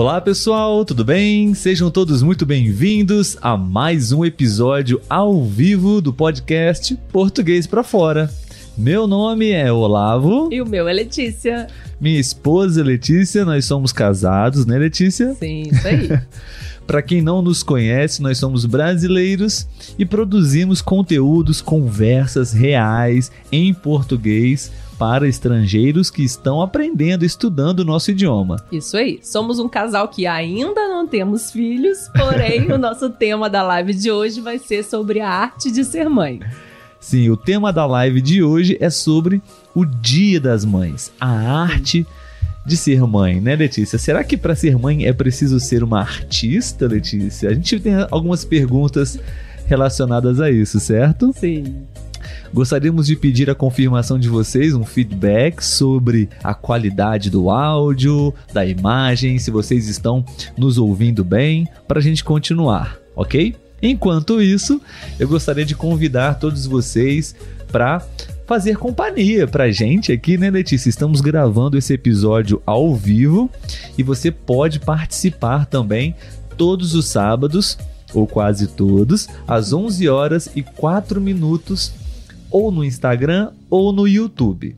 Olá pessoal, tudo bem? Sejam todos muito bem-vindos a mais um episódio ao vivo do podcast Português para Fora. Meu nome é Olavo. E o meu é Letícia. Minha esposa Letícia, nós somos casados, né, Letícia? Sim, isso aí. Para quem não nos conhece, nós somos brasileiros e produzimos conteúdos, conversas reais em português para estrangeiros que estão aprendendo, estudando o nosso idioma. Isso aí. Somos um casal que ainda não temos filhos, porém o nosso tema da live de hoje vai ser sobre a arte de ser mãe. Sim, o tema da live de hoje é sobre o Dia das Mães, a arte de ser mãe, né, Letícia? Será que para ser mãe é preciso ser uma artista, Letícia? A gente tem algumas perguntas relacionadas a isso, certo? Sim. Gostaríamos de pedir a confirmação de vocês, um feedback sobre a qualidade do áudio, da imagem, se vocês estão nos ouvindo bem, para a gente continuar, ok? Enquanto isso, eu gostaria de convidar todos vocês para fazer companhia pra gente aqui, né, Letícia? Estamos gravando esse episódio ao vivo e você pode participar também todos os sábados, ou quase todos, às 11 horas e 4 minutos ou no Instagram ou no YouTube.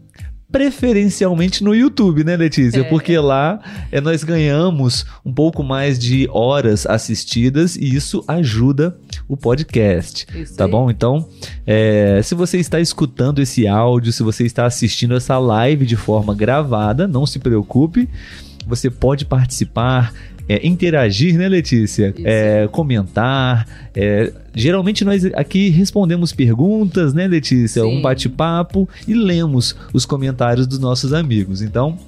Preferencialmente no YouTube, né, Letícia? É. Porque lá é, nós ganhamos um pouco mais de horas assistidas e isso ajuda o podcast. Isso tá aí. bom? Então, é, se você está escutando esse áudio, se você está assistindo essa live de forma gravada, não se preocupe. Você pode participar, é, interagir, né, Letícia? É, comentar. É, geralmente nós aqui respondemos perguntas, né, Letícia? Sim. Um bate-papo e lemos os comentários dos nossos amigos. Então,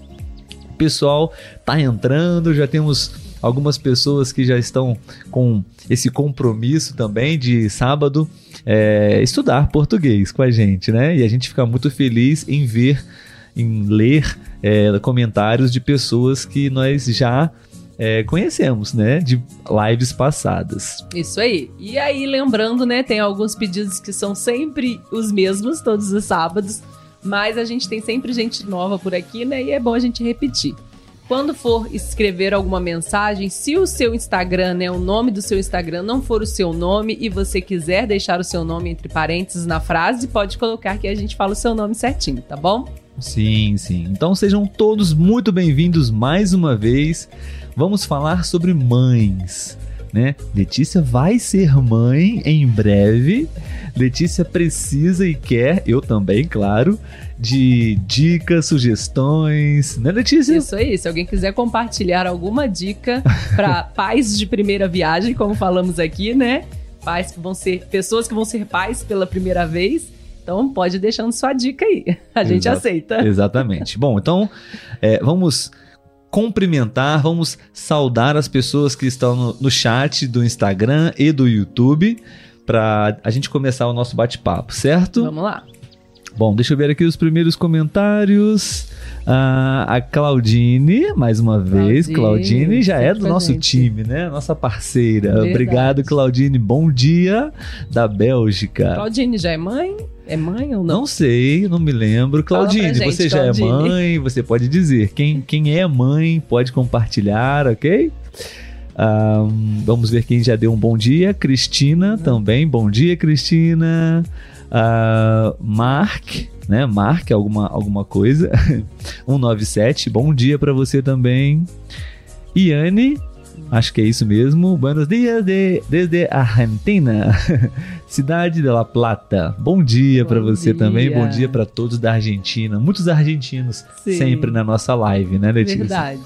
o pessoal tá entrando, já temos algumas pessoas que já estão com esse compromisso também de sábado é, estudar português com a gente, né? E a gente fica muito feliz em ver, em ler é, comentários de pessoas que nós já é, conhecemos, né? De lives passadas. Isso aí. E aí, lembrando, né? Tem alguns pedidos que são sempre os mesmos, todos os sábados. Mas a gente tem sempre gente nova por aqui, né? E é bom a gente repetir. Quando for escrever alguma mensagem, se o seu Instagram, né, o nome do seu Instagram não for o seu nome e você quiser deixar o seu nome entre parênteses na frase, pode colocar que a gente fala o seu nome certinho, tá bom? Sim, sim. Então sejam todos muito bem-vindos mais uma vez vamos falar sobre mães. Né? Letícia vai ser mãe em breve. Letícia precisa e quer, eu também, claro, de dicas, sugestões, né, Letícia? Isso aí. Se alguém quiser compartilhar alguma dica para pais de primeira viagem, como falamos aqui, né? Pais que vão ser pessoas que vão ser pais pela primeira vez. Então pode deixando sua dica aí. A gente aceita. Exatamente. Bom, então é, vamos cumprimentar, vamos saudar as pessoas que estão no, no chat do Instagram e do YouTube para a gente começar o nosso bate-papo, certo? Vamos lá. Bom, deixa eu ver aqui os primeiros comentários. Ah, a Claudine, mais uma vez. Claudine já é do nosso time, né? Nossa parceira. Verdade. Obrigado, Claudine. Bom dia da Bélgica. Claudine já é mãe? É mãe ou não? Não sei, não me lembro. Claudine, gente, você já é mãe, você pode dizer. Quem, quem é mãe pode compartilhar, ok? Um, vamos ver quem já deu um bom dia. Cristina uhum. também. Bom dia, Cristina. Uh, Mark, né? Mark, alguma, alguma coisa. 197. Bom dia para você também. Iane, Acho que é isso mesmo. Buenos dias de, desde Argentina, cidade de La Plata. Bom dia para você dia. também. Bom dia para todos da Argentina. Muitos argentinos Sim. sempre na nossa live, né, Letícia? Verdade.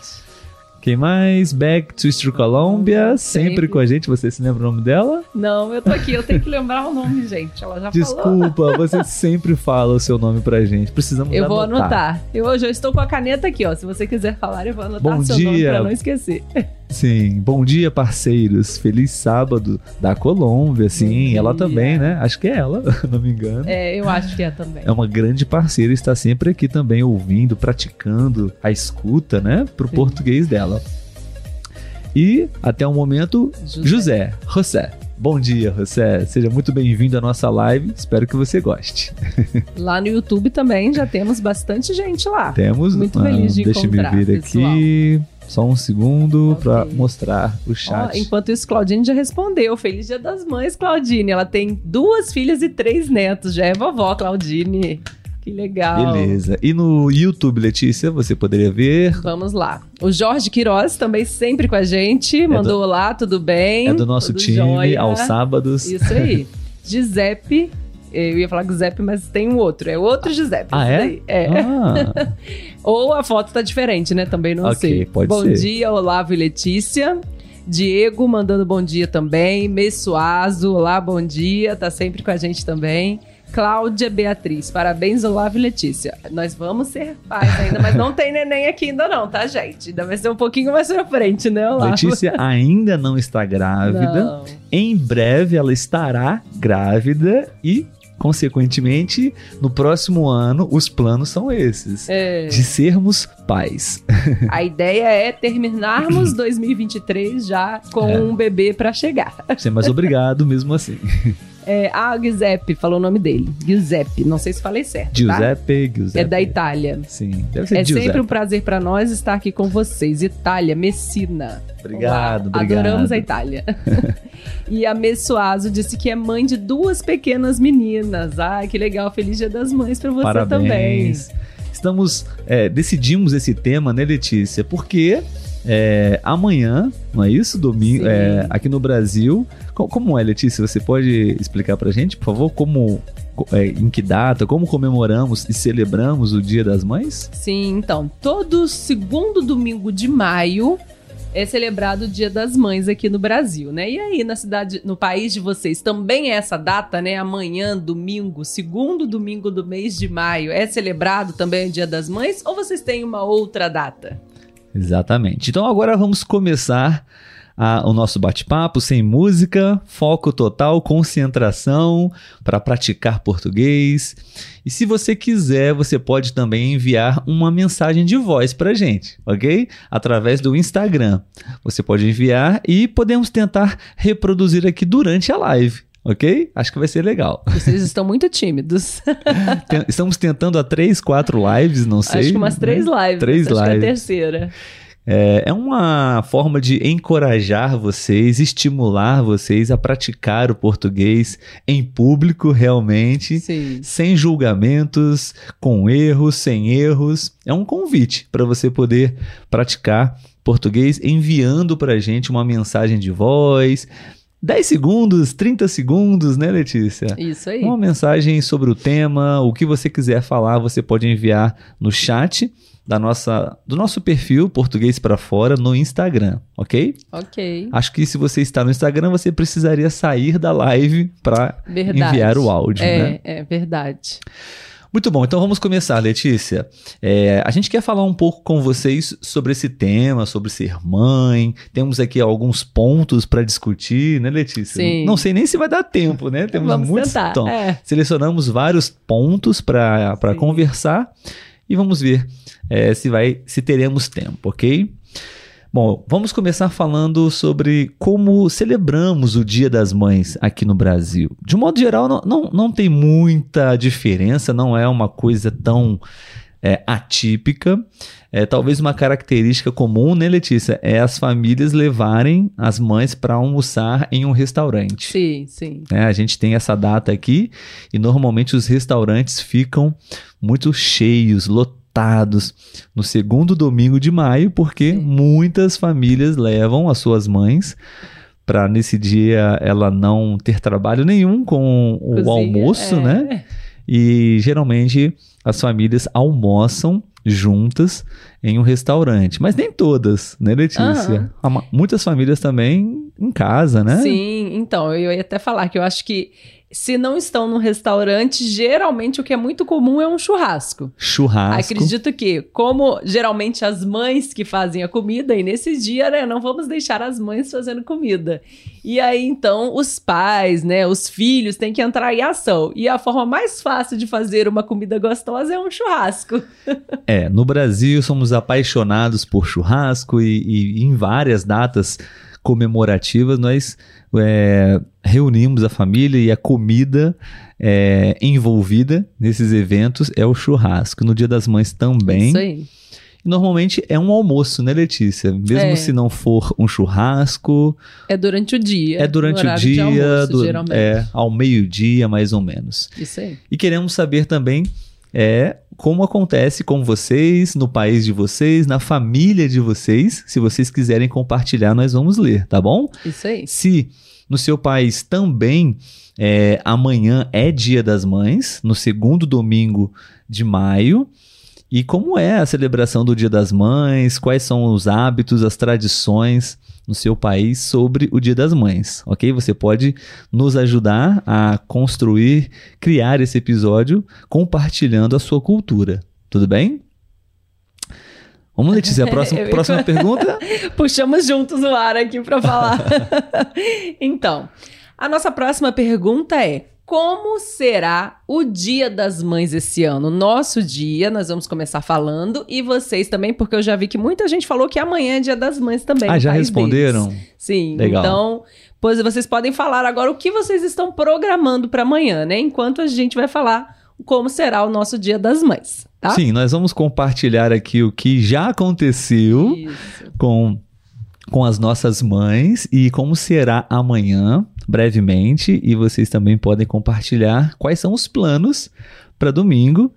Quem mais? Back to Eastern Columbia, sempre. sempre. com a gente. Você se lembra o nome dela? Não, eu tô aqui, eu tenho que lembrar o nome, gente. Ela já Desculpa, falou. você sempre fala o seu nome pra gente. Precisamos Eu anotar. vou anotar. Eu hoje eu estou com a caneta aqui, ó. Se você quiser falar, eu vou anotar Bom seu dia. nome pra não esquecer. Sim, bom dia, parceiros. Feliz sábado da Colômbia, sim. Ela também, né? Acho que é ela, não me engano. É, eu acho que é também. É uma grande parceira, está sempre aqui também ouvindo, praticando a escuta, né? Pro sim. português dela. E até o momento, José. José. José. Bom dia, José. Seja muito bem-vindo à nossa live. Espero que você goste. Lá no YouTube também já temos bastante gente lá. Temos. Muito feliz de Deixa encontrar, eu ver pessoal. aqui. Só um segundo Ok. pra mostrar o chat. enquanto isso, Claudine já respondeu. Feliz Dia das Mães, Claudine. Ela tem duas filhas e três netos. Já é vovó, Claudine. Que legal. Beleza. E no YouTube, Letícia, você poderia ver. Vamos lá. O Jorge Queiroz também sempre com a gente. Mandou olá, tudo bem? É do nosso Tudo time, jóia. aos sábados. Isso aí. Giuseppe. Eu ia falar Giuseppe, mas tem um outro. É outro Giuseppe. Ah, é? daí. É. Ah, Ou a foto tá diferente, né? Também não Ok, sei. pode bom ser. dia, Olavo e Letícia. Diego mandando bom dia também. Messuazo, olá, bom dia. Tá sempre com a gente também. Cláudia Beatriz, parabéns, Olavo e Letícia. Nós vamos ser pais ainda, mas não tem neném aqui ainda não, tá, gente? Ainda vai ser um pouquinho mais pra frente, né, Olavo? Letícia ainda não está grávida. Não. Em breve ela estará grávida e, consequentemente, no próximo ano, os planos são esses. É. De sermos pais. A ideia é terminarmos 2023 já com É. um bebê pra chegar. Mas obrigado mesmo assim. É, ah, Giuseppe, falou o nome dele. Giuseppe, não sei se falei certo. tá? Giuseppe, Giuseppe. É da Itália. Sim, deve ser É Giuseppe. sempre um prazer pra nós estar aqui com vocês. Itália, Messina. Obrigado, Olá, obrigado. Adoramos a Itália. e a Messuazo disse que é mãe de duas pequenas meninas. Ai, que legal. Feliz Dia das Mães pra você Parabéns. Estamos, é, decidimos esse tema, né, Letícia? Porque é, amanhã, não é isso? Domingo, é, aqui no Brasil. Co- Como é, Letícia? Você pode explicar pra gente, por favor, como, co- é, em que data, como comemoramos e celebramos o Dia das Mães? Sim, então, todo segundo domingo de maio é celebrado o Dia das Mães aqui no Brasil, né? E aí, na cidade, no país de vocês, também é essa data, né? Amanhã, domingo, segundo domingo do mês de maio, é celebrado também o Dia das Mães? Ou vocês têm uma outra data? Exatamente. Então agora vamos começar a- o nosso bate-papo sem música, foco total, concentração para praticar português. E se você quiser, você pode também enviar uma mensagem de voz para gente, ok? Através do Instagram. Você pode enviar e podemos tentar reproduzir aqui durante a live. Ok? Acho que vai ser legal. Vocês estão muito tímidos. Estamos tentando há três, quatro lives, não sei. Acho que umas três né? lives. Três acho que é a lives. terceira. É, é uma forma de encorajar vocês, estimular vocês a praticar o português em público, realmente, Sim. sem julgamentos, com erros, sem erros. É um convite para você poder praticar português enviando para a gente uma mensagem de voz. 10 segundos, 30 segundos, né, Letícia? Isso aí. Uma mensagem sobre o tema, o que você quiser falar, você pode enviar no chat da nossa, do nosso perfil Português para Fora no Instagram, ok? Ok. Acho que se você está no Instagram, você precisaria sair da live para enviar o áudio, é, né? É, verdade. Muito bom, então vamos começar, Letícia. É, a gente quer falar um pouco com vocês sobre esse tema, sobre ser mãe. Temos aqui alguns pontos para discutir, né, Letícia? Sim. Não sei nem se vai dar tempo, né? Temos Vamos muitos tentar. tom- É. Selecionamos vários pontos para conversar e vamos ver é, se vai se teremos tempo, ok? Bom, vamos começar falando sobre como celebramos o Dia das Mães aqui no Brasil. De um modo geral, não, não, não tem muita diferença, não é uma coisa tão é, atípica. É, talvez uma característica comum, né, Letícia? É as famílias levarem as mães para almoçar em um restaurante. Sim, sim. né? A gente tem essa data aqui e normalmente os restaurantes ficam muito cheios, lotados no segundo domingo de maio, porque Sim. muitas famílias levam as suas mães para nesse dia ela não ter trabalho nenhum com o Cozinha, almoço, é. né? E geralmente as famílias almoçam juntas em um restaurante, mas nem todas, né, Letícia? Ma- Muitas famílias também em casa, né? Sim, então, eu ia até falar que eu acho que se não estão num restaurante, geralmente o que é muito comum é um churrasco. Churrasco. Acredito que, como geralmente as mães que fazem a comida, e nesse dia, né, não vamos deixar as mães fazendo comida. E aí, então, os pais, né, os filhos têm que entrar em ação. E a forma mais fácil de fazer uma comida gostosa é um churrasco. É, no Brasil somos apaixonados por churrasco e, e em várias datas comemorativas nós é, reunimos a família e a comida é, envolvida nesses eventos é o churrasco. No Dia das Mães também. Isso aí. Normalmente é um almoço, né, Letícia? Mesmo É. se não for um churrasco, É durante o dia. é durante o dia, almoço, do- geralmente. é ao meio-dia, mais ou menos. Isso aí. E queremos saber também é, como acontece com vocês, no país de vocês, na família de vocês. Se vocês quiserem compartilhar, nós vamos ler, tá bom? Isso aí. Se no seu país também é, amanhã é Dia das Mães, no segundo domingo de maio. E como é a celebração do Dia das Mães? Quais são os hábitos, as tradições no seu país sobre o Dia das Mães, ok? Você pode nos ajudar a construir, criar esse episódio compartilhando a sua cultura, tudo bem? Vamos, Letícia, a próxima, próxima pergunta? Puxamos juntos o ar aqui para falar. então, a nossa próxima pergunta é: como será o Dia das Mães esse ano? Nosso dia, nós vamos começar falando e vocês também, porque eu já vi que muita gente falou que amanhã é Dia das Mães também. Ah, já responderam? deles. Sim, Legal. então, pois vocês podem falar agora o que vocês estão programando para amanhã, né? Enquanto a gente vai falar como será o nosso Dia das Mães, tá? Sim, nós vamos compartilhar aqui o que já aconteceu Isso. com, com as nossas mães e como será amanhã, brevemente. E vocês também podem compartilhar quais são os planos para domingo,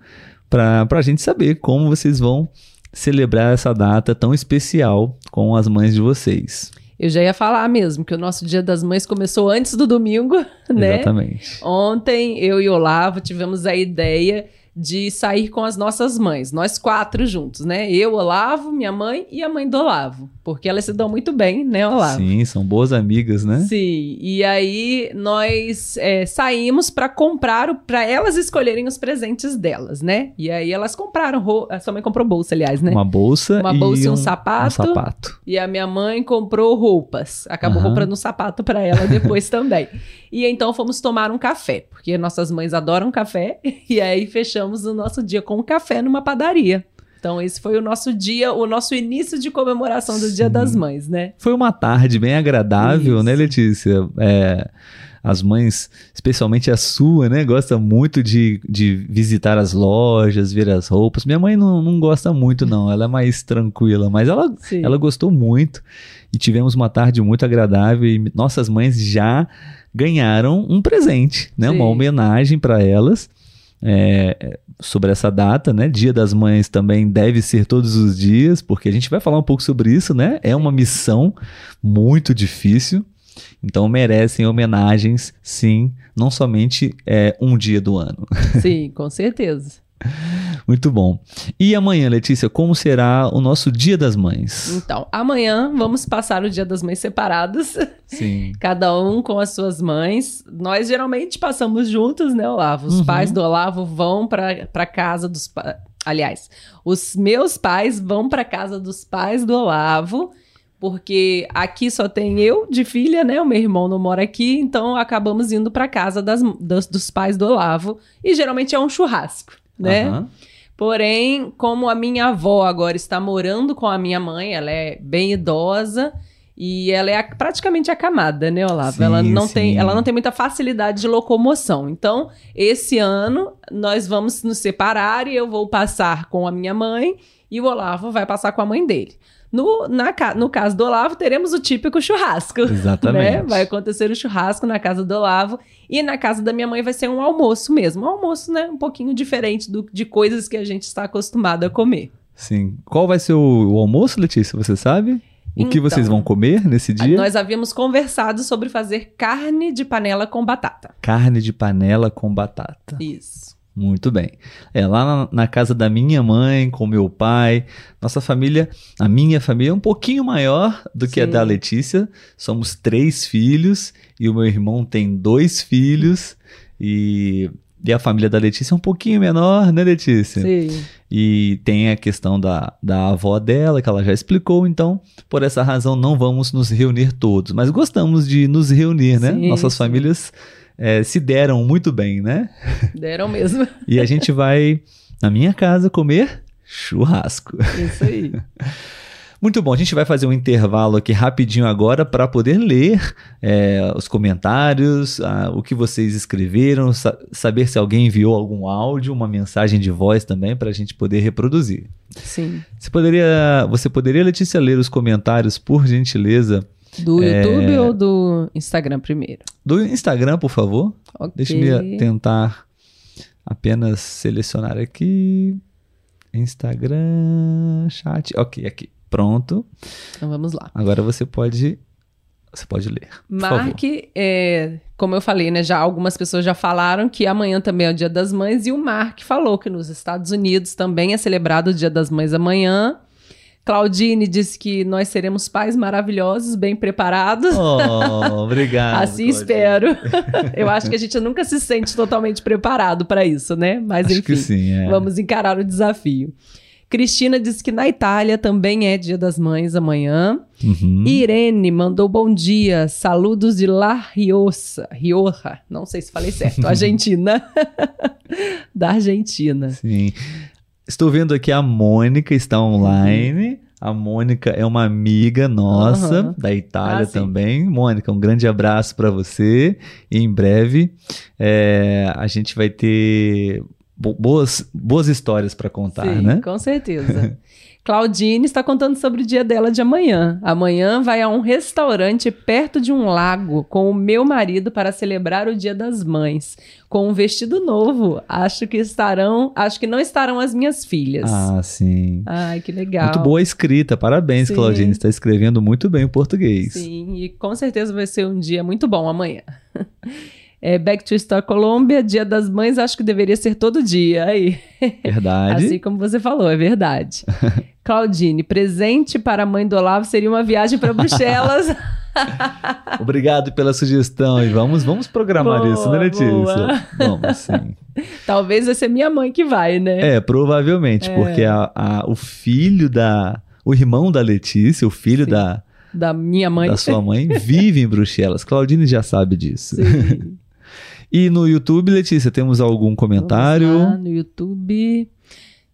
para a gente saber como vocês vão celebrar essa data tão especial com as mães de vocês. Eu já ia falar mesmo que o nosso Dia das Mães começou antes do domingo, né? Exatamente. Ontem eu e o Olavo tivemos a ideia de sair com as nossas mães, nós quatro juntos, né? Eu, Olavo, minha mãe e a mãe do Olavo, porque elas se dão muito bem, né, Olavo? Sim, são boas amigas, né? Sim, e aí nós é, saímos para comprar, para elas escolherem os presentes delas, né? E aí elas compraram, a sua mãe comprou bolsa, aliás, né? Uma bolsa, Uma bolsa e um um sapato. Um sapato. E a minha mãe comprou roupas. Acabou Aham. comprando um sapato para ela depois também. E então fomos tomar um café, porque nossas mães adoram café. E aí fechamos o nosso dia com um café numa padaria. Então esse foi o nosso dia, o nosso início de comemoração do Dia Sim. das Mães, né? Foi uma tarde bem agradável, Isso. né, Letícia? É, as mães, especialmente a sua, né, gosta muito de, de visitar as lojas, ver as roupas. Minha mãe não, não gosta muito, não. Ela é mais tranquila, mas ela, Sim. ela gostou muito. E tivemos uma tarde muito agradável. E nossas mães já ganharam um presente, né? Uma Sim. homenagem para elas. É, sobre essa data, né? Dia das Mães também deve ser todos os dias, porque a gente vai falar um pouco sobre isso, né? É uma missão muito difícil, então merecem homenagens, sim, não somente é, um dia do ano. Sim, com certeza. Muito bom. E amanhã, Letícia, como será o nosso Dia das Mães? Então, amanhã vamos passar o Dia das Mães separados, Sim. cada um com as suas mães. Nós geralmente passamos juntos, né, Olavo? Os Uhum. pais do Olavo vão para pra casa dos pais. Aliás, os meus pais vão para casa dos pais do Olavo, porque aqui só tem eu de filha, né? O meu irmão não mora aqui, então acabamos indo para casa das, das- dos pais do Olavo e geralmente é um churrasco, né? Aham. Porém, como a minha avó agora está morando com a minha mãe, ela é bem idosa e ela é praticamente acamada, né, Olavo? Sim, ela, não sim. tem, ela não tem muita facilidade de locomoção. Então, esse ano, nós vamos nos separar e eu vou passar com a minha mãe e o Olavo vai passar com a mãe dele. No, na no caso do Olavo, teremos o típico churrasco. Exatamente. Né? Vai acontecer o churrasco na casa do Olavo e na casa da minha mãe vai ser um almoço mesmo. Um almoço, né? Um pouquinho diferente do- de coisas que a gente está acostumado a comer. Sim. Qual vai ser o, o almoço, Letícia? Você sabe? O que Então, vocês vão comer nesse dia? Nós havíamos conversado sobre fazer carne de panela com batata. Carne de panela com batata. Isso. Muito bem. É lá na, na casa da minha mãe, com meu pai. Nossa família, a minha família é um pouquinho maior do que a Sim. da Letícia. Somos três filhos e o meu irmão tem dois filhos. E, e a família da Letícia é um pouquinho menor, né, Letícia? Sim. E tem a questão da, da avó dela, que ela já explicou, então, por essa razão, não vamos nos reunir todos. Mas gostamos de nos reunir, né? Sim, Nossas sim. Eh, se deram muito bem, né? Deram mesmo. E a gente vai na minha casa comer churrasco. Isso aí. Muito bom, a gente vai fazer um intervalo aqui rapidinho agora para poder ler é, os comentários, o que vocês escreveram, sa saber se alguém enviou algum áudio, uma mensagem de voz também para a gente poder reproduzir. Sim. Você poderia, você poderia, Letícia, ler os comentários, por gentileza? Do YouTube é... ou do Instagram primeiro? Do Instagram, por favor. Okay. Deixa-me tentar apenas selecionar aqui. Instagram, chat. Ok, aqui. Pronto. Então vamos lá. Agora você pode você pode ler. Mark, é, como eu falei, né? Já algumas pessoas já falaram que amanhã também é o Dia das Mães e o Mark falou que nos Estados Unidos também é celebrado o Dia das Mães amanhã. Claudine disse que nós seremos pais maravilhosos, bem preparados. Oh, obrigado. assim Claudine. espero. Eu acho que a gente nunca se sente totalmente preparado para isso, né? Mas acho enfim, sim, é. vamos encarar o desafio. Cristina disse que na Itália também é Dia das Mães amanhã. Uhum. Irene mandou bom dia, saludos de La Rioja, Rioja, não sei se falei certo, Argentina. da Argentina. Sim. Estou vendo aqui a Mônica está online. A Mônica é uma amiga nossa uhum. da Itália ah, também. Mônica, um grande abraço para você. E em breve é, a gente vai ter boas, boas histórias para contar, Sim, né? Com certeza. Claudine está contando sobre o dia dela de amanhã. Amanhã vai a um restaurante perto de um lago com o meu marido para celebrar o Dia das Mães, com um vestido novo. Acho que estarão, acho que não estarão as minhas filhas. Ah, sim. Ai, que legal. Muito boa escrita. Parabéns, sim. Claudine. Está escrevendo muito bem o português. Sim, e com certeza vai ser um dia muito bom amanhã. É, Back to Store Colômbia, Dia das Mães, acho que deveria ser todo dia. Aí. Verdade. assim como você falou, é verdade. Claudine, presente para a mãe do Olavo seria uma viagem para Bruxelas. Obrigado pela sugestão e vamos, vamos programar boa, isso, né, Letícia? Boa. Vamos, sim. Talvez vai ser minha mãe que vai, né? É, provavelmente, é. porque a, a, o filho da. O irmão da Letícia, o filho sim. da. Da minha mãe. Da sua mãe, vive em Bruxelas. Claudine já sabe disso. Sim. E no YouTube, Letícia, temos algum comentário? Lá, no YouTube.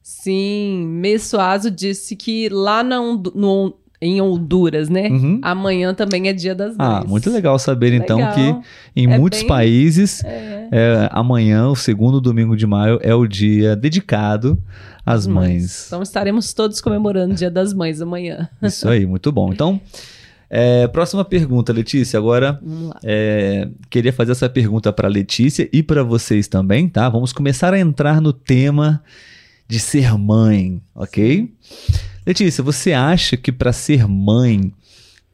Sim, Messoazo disse que lá na, no, em Honduras, né? Uhum. Amanhã também é Dia das ah, Mães. Ah, muito legal saber então legal. que em é muitos bem... países é. É, amanhã, o segundo domingo de maio, é o dia dedicado às mães. mães. Então estaremos todos comemorando o Dia das Mães amanhã. Isso aí, muito bom. Então é, próxima pergunta, Letícia. Agora, é, queria fazer essa pergunta para Letícia e para vocês também, tá? Vamos começar a entrar no tema de ser mãe, ok? Letícia, você acha que para ser mãe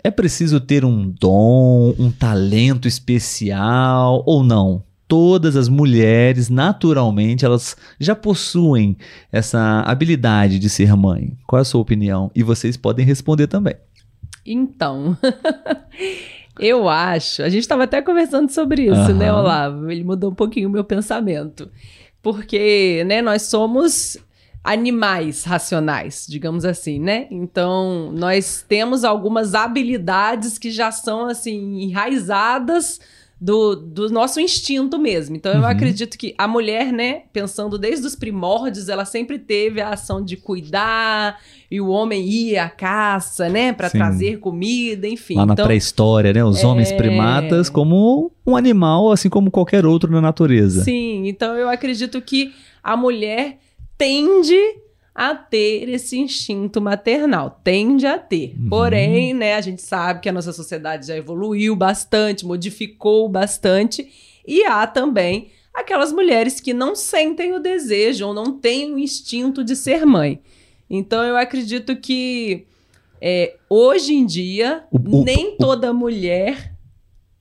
é preciso ter um dom, um talento especial ou não? Todas as mulheres, naturalmente, elas já possuem essa habilidade de ser mãe. Qual é a sua opinião? E vocês podem responder também. Então, eu acho. A gente estava até conversando sobre isso, uhum. né, Olavo? Ele mudou um pouquinho o meu pensamento. Porque, né, nós somos animais racionais, digamos assim, né? Então, nós temos algumas habilidades que já são, assim, enraizadas do, do nosso instinto mesmo. Então, eu uhum. acredito que a mulher, né, pensando desde os primórdios, ela sempre teve a ação de cuidar, e o homem ia à caça, né, para trazer comida, enfim. Lá na então, pré-história, né, os é... homens primatas como um animal, assim como qualquer outro na natureza. Sim, então eu acredito que a mulher tende a ter esse instinto maternal. Tende a ter. Uhum. Porém, né, a gente sabe que a nossa sociedade já evoluiu bastante, modificou bastante, e há também aquelas mulheres que não sentem o desejo ou não têm o instinto de ser mãe. Então eu acredito que é, hoje em dia o, o, nem toda mulher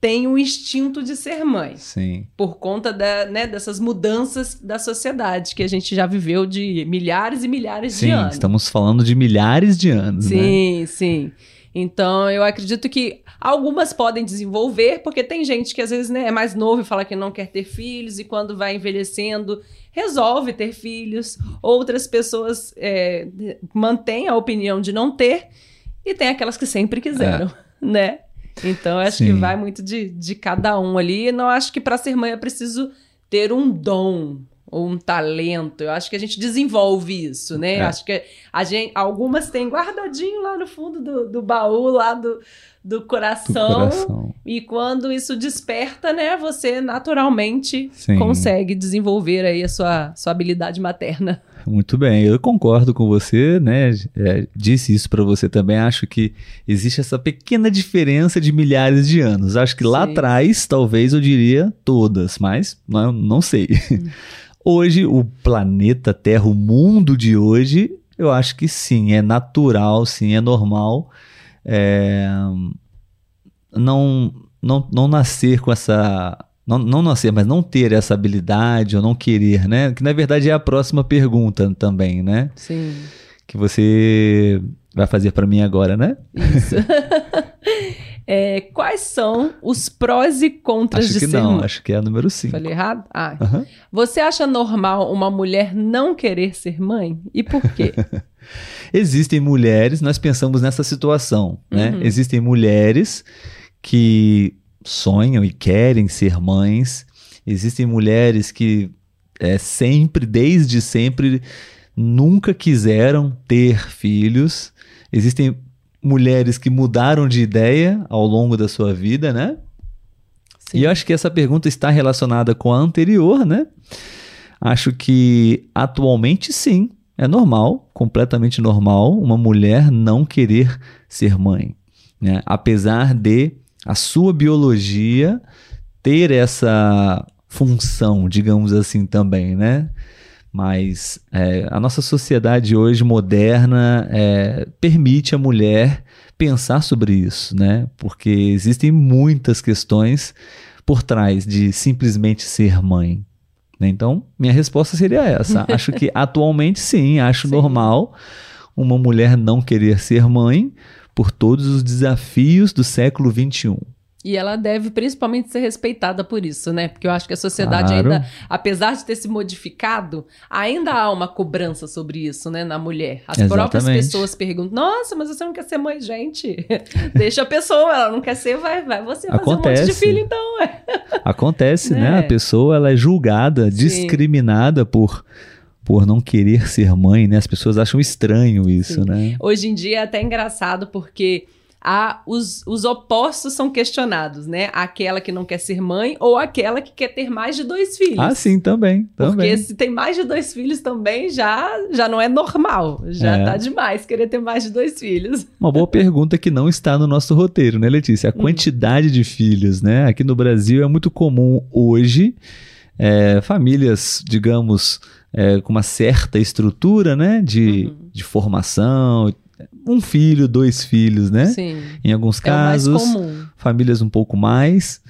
tem o instinto de ser mãe. Sim. Por conta da, né, dessas mudanças da sociedade que a gente já viveu de milhares e milhares sim, de anos. Estamos falando de milhares de anos. Sim, né? sim. Então, eu acredito que algumas podem desenvolver, porque tem gente que às vezes né, é mais novo e fala que não quer ter filhos, e quando vai envelhecendo, resolve ter filhos. Outras pessoas é, mantêm a opinião de não ter, e tem aquelas que sempre quiseram, é. né? Então, acho Sim. que vai muito de, de cada um ali. Não acho que para ser mãe é preciso ter um dom. ou um talento. Eu acho que a gente desenvolve isso, né? É. Acho que a gente, algumas têm guardadinho lá no fundo do, do baú, lá do, do Do coração. coração. E quando isso desperta, né, você naturalmente Sim. consegue desenvolver aí a sua, sua habilidade materna. Muito bem, eu concordo com você, né? É, disse isso pra você também. Acho que existe essa pequena diferença de milhares de anos. Acho que lá Sim. atrás, talvez eu diria todas, mas não, não sei. Hoje, o planeta Terra, o mundo de hoje, eu acho que sim, é natural, sim, é normal. é, não, não, não nascer com essa. Não, não nascer, mas não ter essa habilidade ou não querer, né? Que na verdade é a próxima pergunta também, né? Sim, Que você vai fazer pra mim agora, né? isso. É, quais são os prós e contras acho de que ser não, mãe? acho que é a número 5. Falei errado? Ah, Aham. Você acha normal uma mulher não querer ser mãe? E por quê? Existem mulheres, nós pensamos nessa situação, né? Uhum. Existem mulheres que sonham e querem ser mães. Existem mulheres que é, sempre, desde sempre, nunca quiseram ter filhos. Existem mulheres que mudaram de ideia ao longo da sua vida, né? Sim. E eu acho que essa pergunta está relacionada com a anterior, né? Acho que atualmente sim, é normal, completamente normal, uma mulher não querer ser mãe, né? Apesar de a sua biologia ter essa função, digamos assim, também, né? Mas é, a nossa sociedade hoje moderna é, permite a mulher pensar sobre isso, né? Porque existem muitas questões por trás de simplesmente ser mãe. né? Então, minha resposta seria essa. Acho que atualmente sim, acho Sim. normal uma mulher não querer ser mãe por todos os desafios do século. XXI. E ela deve principalmente ser respeitada por isso, né? Porque eu acho que a sociedade Claro. ainda, apesar de ter se modificado, ainda há uma cobrança sobre isso, né, na mulher. As próprias Exatamente. pessoas perguntam: Nossa, mas você não quer ser mãe, gente? Deixa a pessoa, ela não quer ser, vai, vai você fazer um monte de Acontece. filho, então. É. Acontece, né? Né? A pessoa ela é julgada, Sim. discriminada por, por não querer ser mãe, né? As pessoas acham estranho isso, Sim. né? Hoje em dia é até engraçado porque há os, os opostos são questionados, né? Aquela que não quer ser mãe ou aquela que quer ter mais de dois filhos. Ah, sim, também. Porque também. se tem mais de dois filhos também, já, já não é normal. Já É. tá demais querer ter mais de dois filhos. Uma boa pergunta que não está no nosso roteiro, né, Letícia? A Hum. quantidade de filhos, né? Aqui no Brasil é muito comum hoje é, famílias, digamos, é, com uma certa estrutura, né? De, Uhum. de formação, um filho, dois filhos, né? Sim. Em alguns É casos, comum. famílias um pouco mais,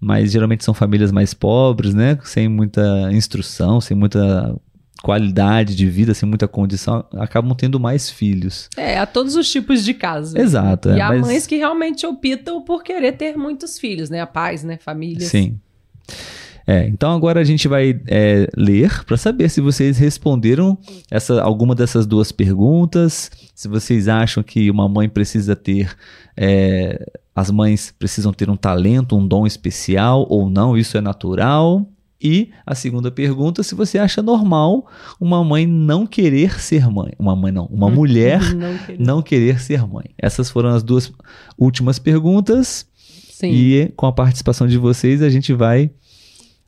mas geralmente são famílias mais pobres, né? Sem muita instrução, sem muita qualidade de vida, sem muita condição, acabam tendo mais filhos. É, há todos os tipos de casos. Exato. E é, há mas- mães que realmente optam por querer ter muitos filhos, né? A pais, né? Famílias. Sim. É, então agora a gente vai é, ler para saber se vocês responderam essa, alguma dessas duas perguntas, se vocês acham que uma mãe precisa ter, é, as mães precisam ter um talento, um dom especial ou não, isso é natural. E a segunda pergunta, se você acha normal uma mãe não querer ser mãe. Uma mãe não, uma mulher Não querer. não querer ser mãe. Essas foram as duas últimas perguntas. Sim. E com a participação de vocês, a gente vai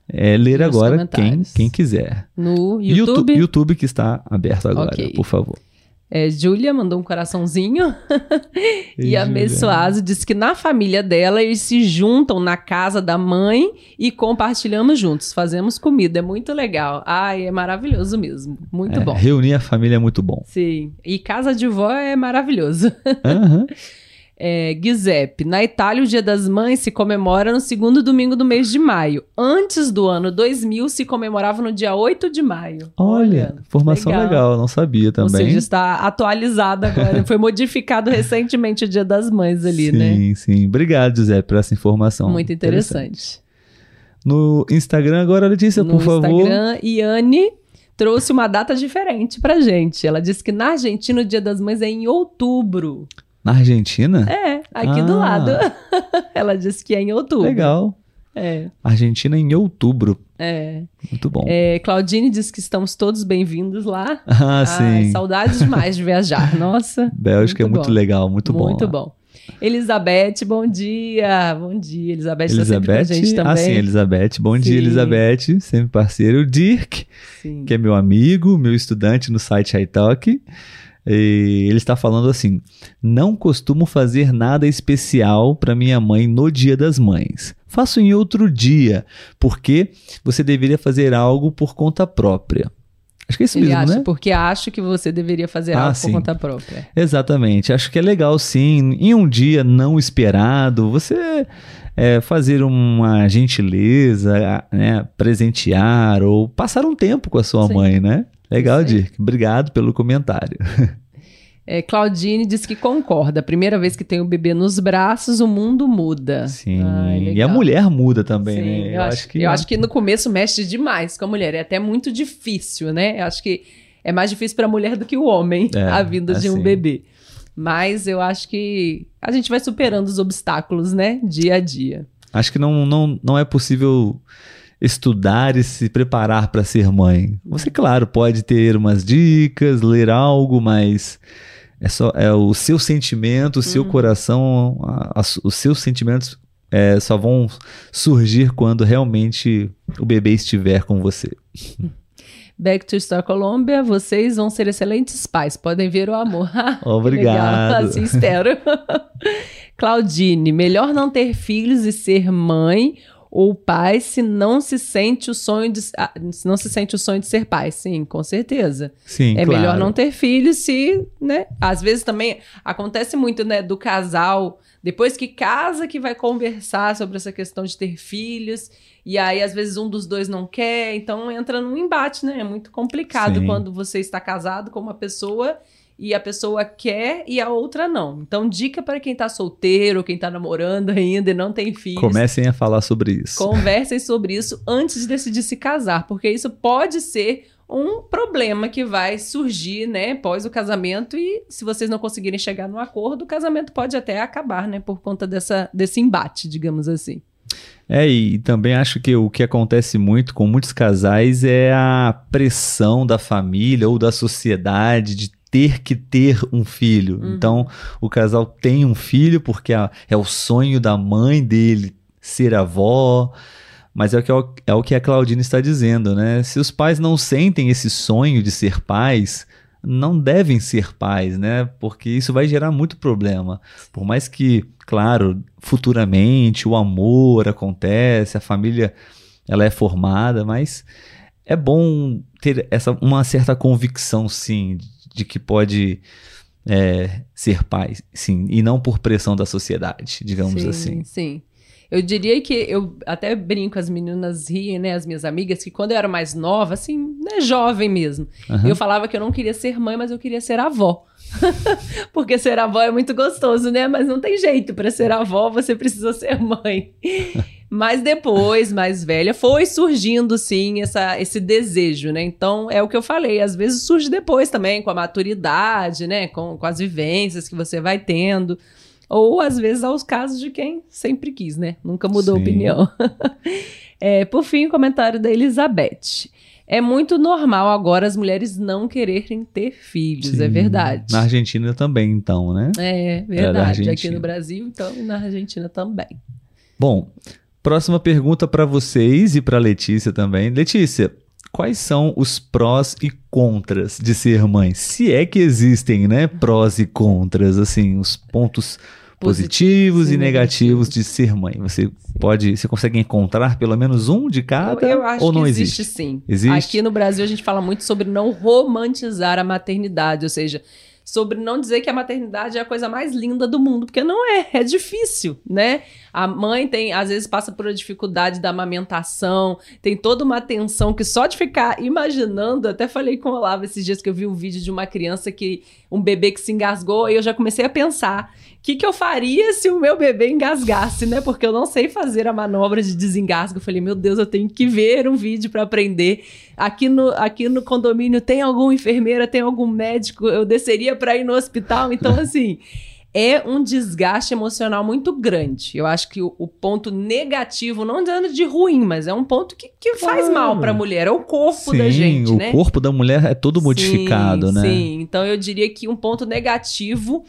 é, ler Nos agora quem, quem quiser. No Youtu- YouTube, YouTube que está aberto agora, Ok. por favor. é, Júlia mandou um coraçãozinho. E a. Messoaso disse que na família dela eles se juntam na casa da mãe e compartilhamos juntos. Fazemos comida. É muito legal. Ai, é maravilhoso mesmo. Muito É, bom. Reunir a família é muito bom. Sim. E casa de vó é maravilhoso. Aham. É, Giuseppe, na Itália o Dia das Mães se comemora no segundo domingo do mês de maio. Antes do ano 2000 se comemorava no dia 8 de maio. Olha, formação legal. não sabia Ou também. seja, está atualizado agora. Foi modificado recentemente o Dia das Mães ali, sim, né? sim. Obrigado, José, por essa informação. Muito interessante. No Instagram agora, Letícia, no por favor. Instagram, Iane trouxe uma data diferente pra gente. Ela disse que na Argentina o Dia das Mães é em outubro. Na Argentina? É, aqui Ah. do lado. Ela disse que é em outubro. Legal. É. Argentina em outubro. É. Muito bom. É, Claudine diz que estamos todos bem-vindos lá. Ah, Ai, sim. saudades demais de viajar. Nossa. Bélgica é muito muito bom. legal, muito, bom. Muito bom. Elizabeth, bom dia. Bom dia, Elizabeth. Tá sempre com a Elizabeth, gente também. ah sim, Elizabeth. Bom dia, Sim. Elizabeth, sempre parceiro. O Dirk, Sim. que é meu amigo, meu estudante no site iTalk. E ele está falando assim: não costumo fazer nada especial para minha mãe no Dia das Mães. Faço em outro dia, porque você deveria fazer algo por conta própria. Acho que é isso Ele mesmo, acha, né? porque acho que você deveria fazer Ah, algo sim. por conta própria. Exatamente. Acho que é legal, sim, em um dia não esperado, você é, fazer uma gentileza, né, presentear ou passar um tempo com a sua Sim. mãe, né? Legal. Dirk. Obrigado pelo comentário. É, Claudine diz que concorda. Primeira vez que tem o bebê nos braços, o mundo muda. Sim. Ai, e a mulher muda também, Sim, né? eu, acho, eu acho que no começo mexe demais com a mulher. É até muito difícil, né? Eu acho que é mais difícil para a mulher do que o homem É, a vinda de um assim. bebê. Mas eu acho que a gente vai superando os obstáculos, né? Dia a dia. Acho que não, não, não é possível estudar e se preparar para ser mãe. Você, claro, pode ter umas dicas, ler algo, mas é só é o seu sentimento, o seu Uhum. coração, a- a- os seus sentimentos é, só vão surgir quando realmente o bebê estiver com você. Back to Star Colômbia, vocês vão ser excelentes pais. Podem ver o amor. Obrigado. Assim espero. Claudine, melhor não ter filhos e ser mãe ou pai se não se sente o sonho de ah, se não se sente o sonho de ser pai. Sim, com certeza. Sim, É claro. melhor não ter filhos se, né? Às vezes também acontece muito, né, do casal, depois que casa, que vai conversar sobre essa questão de ter filhos, e aí às vezes um dos dois não quer, então entra num embate, né? É muito complicado Sim. quando você está casado com uma pessoa e a pessoa quer e a outra não. Então, dica para quem tá solteiro, quem tá namorando ainda e não tem filhos. Comecem a falar sobre isso. Conversem sobre isso antes de decidir se casar, porque isso pode ser um problema que vai surgir, né, pós o casamento e se vocês não conseguirem chegar no acordo, o casamento pode até acabar, né, por conta dessa, desse embate, digamos assim. É, e também acho que o que acontece muito com muitos casais é a pressão da família ou da sociedade de ter que ter um filho. Uhum. Então, o casal tem um filho porque é, é o sonho da mãe dele ser avó. Mas é o, que, é o que a Claudine está dizendo, né? Se os pais não sentem esse sonho de ser pais, não devem ser pais, né? Porque isso vai gerar muito problema. Por mais que, claro, futuramente o amor acontece, a família ela é formada, mas é bom ter essa uma certa convicção, sim, de que pode é, ser pai, sim, e não por pressão da sociedade, digamos sim, assim. Sim. Eu diria que eu até brinco, as meninas riem, né, as minhas amigas, que quando eu era mais nova, assim, né, jovem mesmo, Aham. eu falava que eu não queria ser mãe, mas eu queria ser avó. Porque ser avó é muito gostoso, né? Mas não tem jeito. Para ser avó, você precisa ser mãe. Mas depois, mais velha, foi surgindo, sim, essa, esse desejo, né? Então, é o que eu falei. Às vezes surge depois também, com a maturidade, né? Com, com as vivências que você vai tendo. Ou, às vezes, aos casos de quem sempre quis, né? Nunca mudou a Sim. opinião. É, por fim, o comentário da Elizabeth. É muito normal agora as mulheres não quererem ter filhos, é Sim. verdade. Na Argentina também, então, né? É da verdade. Aqui no Brasil, então, e na Argentina também. Bom, próxima pergunta para vocês e para Letícia também. Letícia, quais são os prós e contras de ser mãe? Se é que existem, né? Prós e contras, assim, os pontos positivos e e negativos de ser mãe. Você pode, você consegue encontrar pelo menos um de cada eu, eu acho ou não que existe? existe, sim. Existe? Aqui no Brasil a gente fala muito sobre não romantizar a maternidade, ou seja, sobre não dizer que a maternidade é a coisa mais linda do mundo, porque não é, é difícil, né? A mãe tem, às vezes passa por a dificuldade da amamentação, tem toda uma tensão que só de ficar imaginando, até falei com o Olavo esses dias que eu vi um vídeo de uma criança que um bebê que se engasgou, e eu já comecei a pensar, que, que eu faria se o meu bebê engasgasse, né? Porque eu não sei fazer a manobra de desengasgo. Eu falei, meu Deus, eu tenho que ver um vídeo para aprender. Aqui no, aqui no condomínio tem alguma enfermeira, tem algum médico? Eu desceria para ir no hospital. Então, assim, é um desgaste emocional muito grande. Eu acho que o, o ponto negativo, não dizendo de ruim, mas é um ponto que, que claro. faz mal para a mulher, é o corpo sim, da gente, o né? O corpo da mulher é todo modificado, sim, né? Sim, então eu diria que um ponto negativo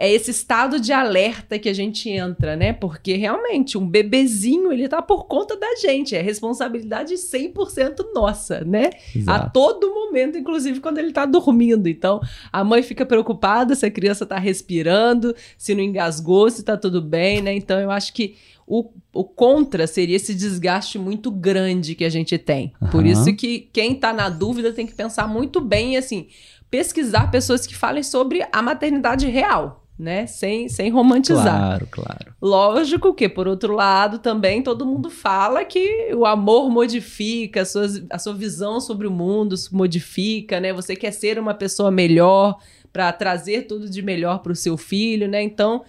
é esse estado de alerta que a gente entra, né? Porque realmente um bebezinho, ele tá por conta da gente, é responsabilidade 100% nossa, né? Exato. A todo momento, inclusive quando ele tá dormindo. Então, a mãe fica preocupada se a criança tá respirando, se não engasgou, se tá tudo bem, né? Então, eu acho que o, o, contra seria esse desgaste muito grande que a gente tem. Uhum. Por isso que quem tá na dúvida tem que pensar muito bem, assim, pesquisar pessoas que falem sobre a maternidade real né? Sem, sem romantizar. Claro, claro. Lógico que, por outro lado, também todo mundo fala que o amor modifica, a sua, a sua visão sobre o mundo modifica, né? Você quer ser uma pessoa melhor para trazer tudo de melhor para o seu filho, né? Então,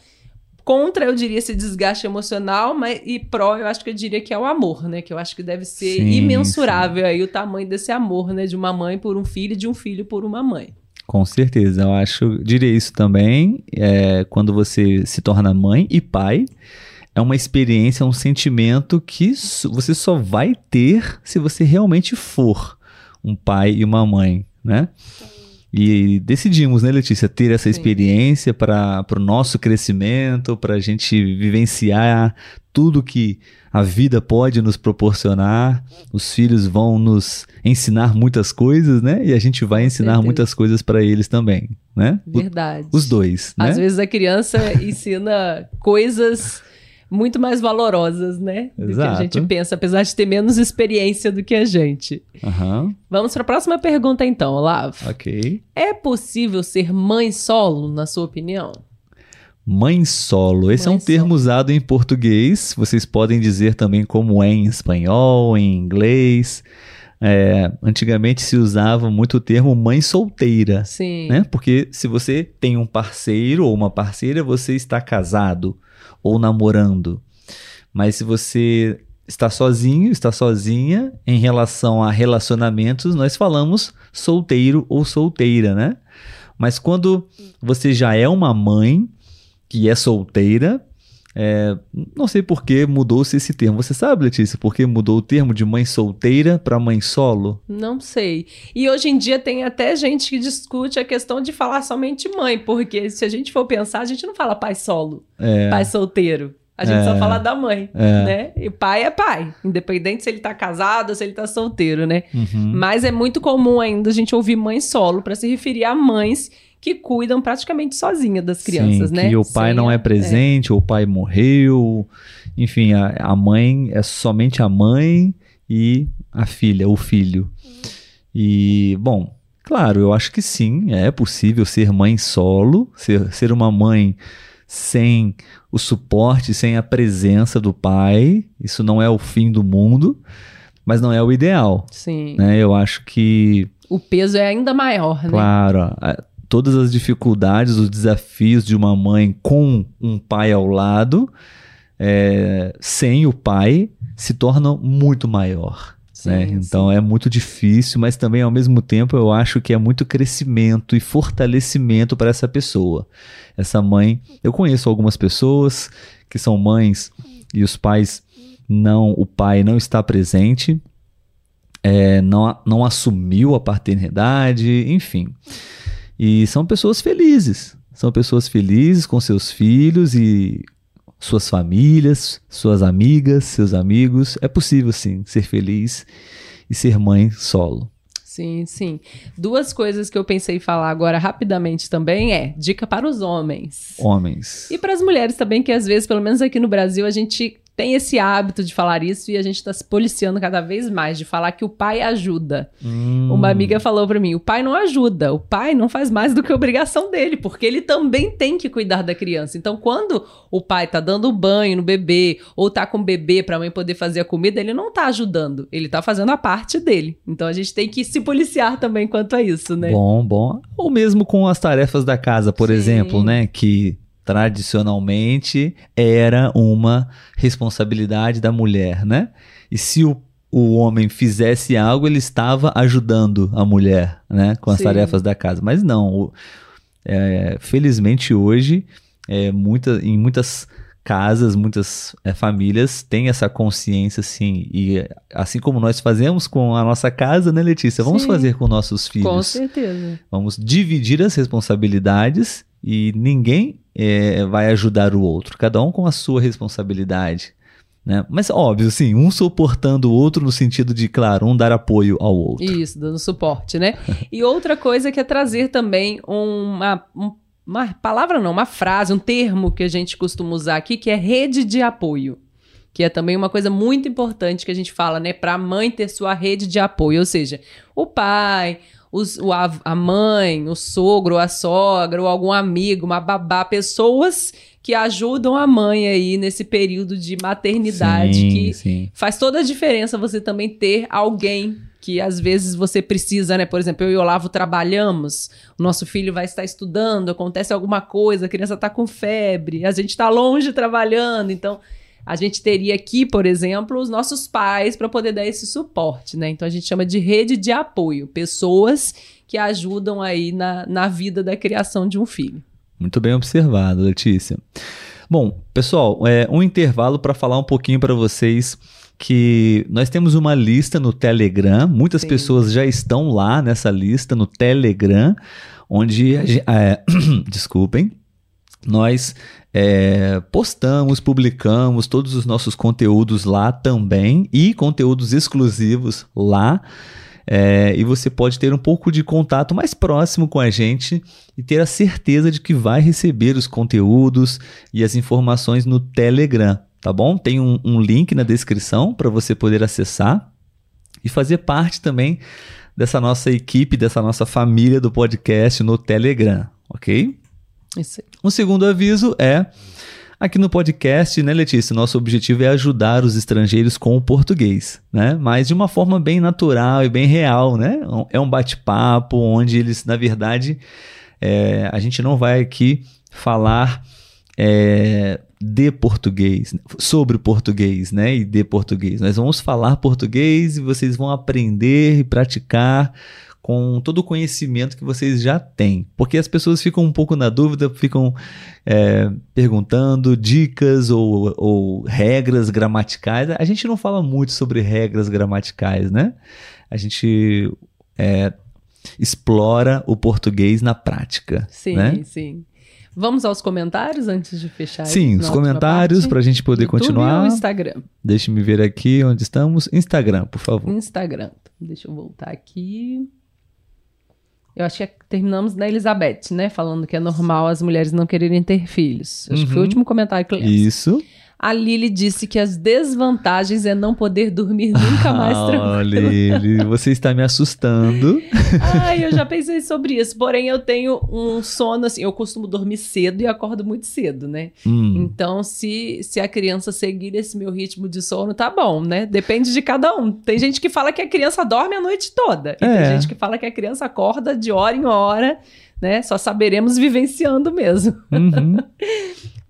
contra eu diria esse desgaste emocional, mas e pró eu acho que eu diria que é o amor, né? Que eu acho que deve ser sim, imensurável sim. aí o tamanho desse amor, né? De uma mãe por um filho e de um filho por uma mãe. Com certeza, eu acho, diria isso também, é, quando você se torna mãe e pai, é uma experiência, um sentimento que você só vai ter se você realmente for um pai e uma mãe, né? E decidimos, né, Letícia, ter essa experiência para o nosso crescimento, para a gente vivenciar tudo que a vida pode nos proporcionar. Os filhos vão nos ensinar muitas coisas, né? E a gente vai ensinar muitas coisas para eles também, né? Verdade. O, os dois, né? Às vezes a criança ensina coisas muito mais valorosas, né? Do Exato. que a gente pensa, apesar de ter menos experiência do que a gente. Uhum. Vamos para a próxima pergunta então, Olavo. Ok. É possível ser mãe solo, na sua opinião? Mãe solo. Esse mãe é um solo. termo usado em português. Vocês podem dizer também como é em espanhol, em inglês. É, antigamente se usava muito o termo mãe solteira. Sim. Né? Porque se você tem um parceiro ou uma parceira, você está casado ou namorando. Mas se você está sozinho, está sozinha, em relação a relacionamentos, nós falamos solteiro ou solteira, né? Mas quando você já é uma mãe que é solteira, é, não sei por que mudou-se esse termo. Você sabe, Letícia, por que mudou o termo de mãe solteira para mãe solo? Não sei. E hoje em dia tem até gente que discute a questão de falar somente mãe, porque se a gente for pensar, a gente não fala pai solo, é. pai solteiro. A gente é. só fala da mãe, é. né? E pai é pai, independente se ele tá casado ou se ele tá solteiro, né? Uhum. Mas é muito comum ainda a gente ouvir mãe solo para se referir a mães que cuidam praticamente sozinha das crianças, Sim, né? Que o pai Sem não a... é presente, é. ou o pai morreu. Enfim, a, a mãe é somente a mãe e a filha, o filho. E, bom, claro, eu acho que sim, é possível ser mãe solo, ser, ser uma mãe sem o suporte, sem a presença do pai. Isso não é o fim do mundo, mas não é o ideal. Sim. Né? Eu acho que. O peso é ainda maior, né? Claro todas as dificuldades, os desafios de uma mãe com um pai ao lado, é, sem o pai, se tornam muito maior. Sim, né? Então sim. é muito difícil, mas também ao mesmo tempo eu acho que é muito crescimento e fortalecimento para essa pessoa. Essa mãe, eu conheço algumas pessoas que são mães e os pais não, o pai não está presente, é, não, não assumiu a paternidade, enfim. E são pessoas felizes. São pessoas felizes com seus filhos e suas famílias, suas amigas, seus amigos. É possível, sim, ser feliz e ser mãe solo. Sim, sim. Duas coisas que eu pensei em falar agora rapidamente também é dica para os homens. Homens. E para as mulheres também, que às vezes, pelo menos aqui no Brasil, a gente tem esse hábito de falar isso e a gente está se policiando cada vez mais de falar que o pai ajuda. Hum. Uma amiga falou para mim: o pai não ajuda, o pai não faz mais do que obrigação dele, porque ele também tem que cuidar da criança. Então, quando o pai tá dando banho no bebê ou tá com o bebê para a mãe poder fazer a comida, ele não tá ajudando, ele tá fazendo a parte dele. Então, a gente tem que se policiar também quanto a isso, né? Bom, bom. Ou mesmo com as tarefas da casa, por Sim. exemplo, né, que tradicionalmente era uma responsabilidade da mulher, né? E se o, o homem fizesse algo, ele estava ajudando a mulher, né? Com as Sim. tarefas da casa. Mas não, o, é, felizmente hoje é, muita, em muitas casas, muitas é, famílias têm essa consciência, assim, e assim como nós fazemos com a nossa casa, né, Letícia? Vamos Sim. fazer com nossos filhos. Com certeza. Vamos dividir as responsabilidades e ninguém é, vai ajudar o outro, cada um com a sua responsabilidade. Né? Mas óbvio, sim, um suportando o outro no sentido de, claro, um dar apoio ao outro. Isso, dando suporte, né? E outra coisa que é trazer também uma, um- uma palavra, não, uma frase, um termo que a gente costuma usar aqui, que é rede de apoio. Que é também uma coisa muito importante que a gente fala, né? Para a mãe ter sua rede de apoio. Ou seja, o pai, os- o av- a mãe, o sogro, a sogra, ou algum amigo, uma babá, pessoas que ajudam a mãe aí nesse período de maternidade sim, que sim. Faz toda a diferença você também ter alguém que às vezes você precisa, né? Por exemplo, eu e o Olavo trabalhamos, o nosso filho vai estar estudando, acontece alguma coisa, a criança está com febre, a gente está longe trabalhando, então a gente teria aqui, por exemplo, os nossos pais para poder dar esse suporte, né? Então a gente chama de rede de apoio, pessoas que ajudam aí na, na vida da criação de um filho. Muito bem observado, Letícia. Bom, pessoal, é um intervalo para falar um pouquinho para vocês que nós temos uma lista no Telegram. Muitas Sim. pessoas já estão lá nessa lista no Telegram, onde a é, desculpem, nós é, postamos, publicamos todos os nossos conteúdos lá também e conteúdos exclusivos lá. É, e você pode ter um pouco de contato mais próximo com a gente e ter a certeza de que vai receber os conteúdos e as informações no Telegram, tá bom? Tem um, um link na descrição para você poder acessar e fazer parte também dessa nossa equipe, dessa nossa família do podcast no Telegram, ok? Um segundo aviso é aqui no podcast, né, Letícia? Nosso objetivo é ajudar os estrangeiros com o português, né? Mas de uma forma bem natural e bem real, né? É um bate-papo onde eles, na verdade, é, a gente não vai aqui falar é, de português, sobre português, né? E de português. Nós vamos falar português e vocês vão aprender e praticar com todo o conhecimento que vocês já têm. Porque as pessoas ficam um pouco na dúvida, ficam é, perguntando dicas ou, ou regras gramaticais. A gente não fala muito sobre regras gramaticais, né? A gente é, explora o português na prática. Sim, né? sim. Vamos aos comentários antes de fechar? Sim, os comentários para a gente poder YouTube continuar. ou Instagram? Deixe-me ver aqui onde estamos. Instagram, por favor. Instagram. Deixa eu voltar aqui. Eu acho que é- terminamos na Elizabeth, né? Falando que é normal as mulheres não quererem ter filhos. Acho que foi o Uhum. último comentário que eu lembro. Isso. A Lili disse que as desvantagens é não poder dormir nunca mais tranquilo. Olha, ele, você está me assustando. Ai, eu já pensei sobre isso. Porém, eu tenho um sono assim. Eu costumo dormir cedo e acordo muito cedo, né? Hum, Então, se, se a criança seguir esse meu ritmo de sono, tá bom, né? Depende de cada um. Tem gente que fala que a criança dorme a noite toda. E É. tem gente que fala que a criança acorda de hora em hora, né? Só saberemos vivenciando mesmo. uhum.